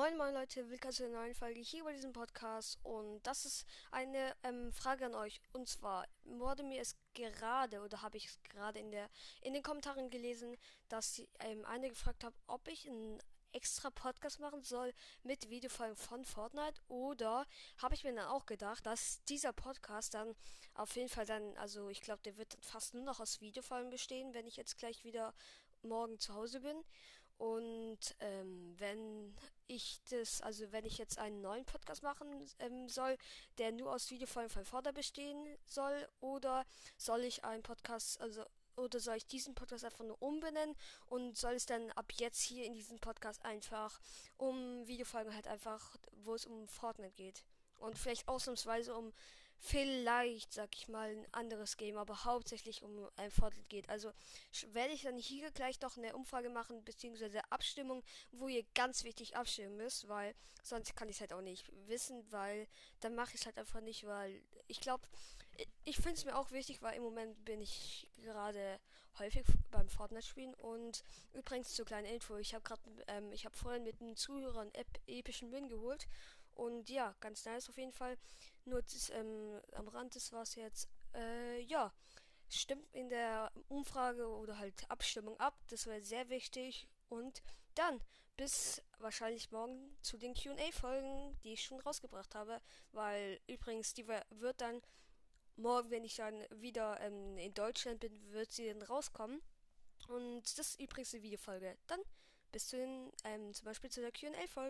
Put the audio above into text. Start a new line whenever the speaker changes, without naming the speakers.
Moin moin Leute, willkommen zu einer neuen Folge hier bei diesem Podcast. Und das ist eine ähm, Frage an euch. Und zwar wurde mir es gerade oder habe ich es gerade in der in den Kommentaren gelesen, dass ähm, eine gefragt hat, ob ich einen extra Podcast machen soll mit Videofolgen von Fortnite. Oder habe ich mir dann auch gedacht, dass dieser Podcast dann auf jeden Fall dann, also ich glaube, der wird fast nur noch aus Videofolgen bestehen, wenn ich jetzt gleich wieder morgen zu Hause bin. Und ähm, wenn ich das, also wenn ich jetzt einen neuen Podcast machen ähm, soll, der nur aus Videofolgen von Vorder bestehen soll, oder soll ich einen Podcast, also oder soll ich diesen Podcast einfach nur umbenennen und soll es dann ab jetzt hier in diesem Podcast einfach um Videofolgen halt einfach, wo es um Fortnite geht. Und vielleicht ausnahmsweise um vielleicht, sag ich mal, ein anderes Game, aber hauptsächlich um ein Fortnite geht. Also werde ich dann hier gleich noch eine Umfrage machen, beziehungsweise Abstimmung, wo ihr ganz wichtig abstimmen müsst, weil sonst kann ich es halt auch nicht wissen, weil dann mache ich es halt einfach nicht, weil ich glaube, ich finde es mir auch wichtig, weil im Moment bin ich gerade häufig beim Fortnite spielen und übrigens zur kleinen Info, ich habe gerade, ähm, ich habe vorhin mit einem Zuhörer einen epischen Win geholt und ja, ganz nice auf jeden Fall. Nur das, ähm, am Rand des war es jetzt, äh, ja, stimmt in der Umfrage oder halt Abstimmung ab. Das wäre sehr wichtig. Und dann bis wahrscheinlich morgen zu den QA-Folgen, die ich schon rausgebracht habe. Weil übrigens, die wird dann morgen, wenn ich dann wieder ähm, in Deutschland bin, wird sie dann rauskommen. Und das ist übrigens eine Videofolge. Dann bis zu den, ähm, zum Beispiel zu der QA-Folge.